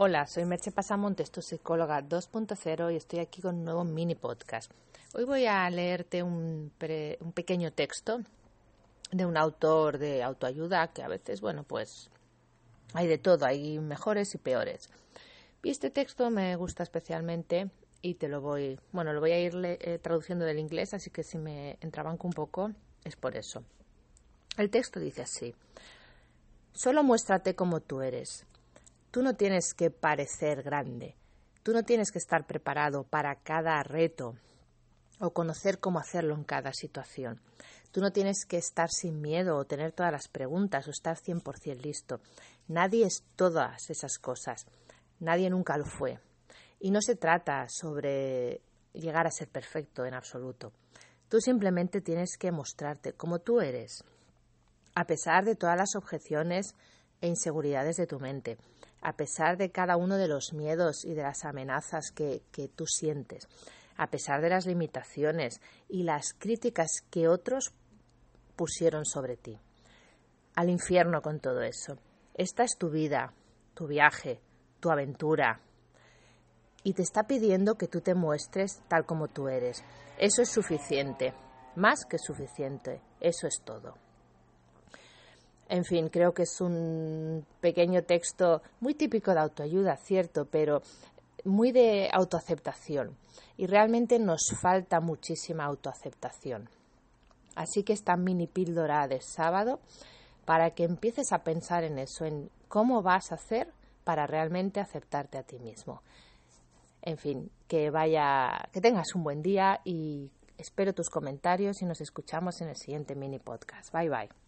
Hola, soy Merche Pasamontes, tu psicóloga 2.0 y estoy aquí con un nuevo mini podcast. Hoy voy a leerte un, un, pequeño texto de un autor de autoayuda que a veces, bueno, pues hay de todo, hay mejores y peores. Y este texto me gusta especialmente y te lo voy, bueno, lo voy a ir eh, traduciendo del inglés, así que si me entrabanco un poco es por eso. El texto dice así: Solo muéstrate como tú eres. Tú no tienes que parecer grande, tú no tienes que estar preparado para cada reto o conocer cómo hacerlo en cada situación. Tú no tienes que estar sin miedo o tener todas las preguntas o estar 100% listo. Nadie es todas esas cosas. Nadie nunca lo fue. Y no se trata sobre llegar a ser perfecto en absoluto. Tú simplemente tienes que mostrarte como tú eres, a pesar de todas las objeciones e inseguridades de tu mente a pesar de cada uno de los miedos y de las amenazas que, tú sientes, a pesar de las limitaciones y las críticas que otros pusieron sobre ti. Al infierno con todo eso. Esta es tu vida, tu viaje, tu aventura. Y te está pidiendo que tú te muestres tal como tú eres. Eso es suficiente, más que suficiente. Eso es todo. En fin, creo que es un pequeño texto muy típico de autoayuda, cierto, pero muy de autoaceptación. Y realmente nos falta muchísima autoaceptación. Así que esta mini píldora de sábado para que empieces a pensar en eso, en cómo vas a hacer para realmente aceptarte a ti mismo. En fin, que vaya, que tengas un buen día y espero tus comentarios y nos escuchamos en el siguiente mini podcast. Bye bye.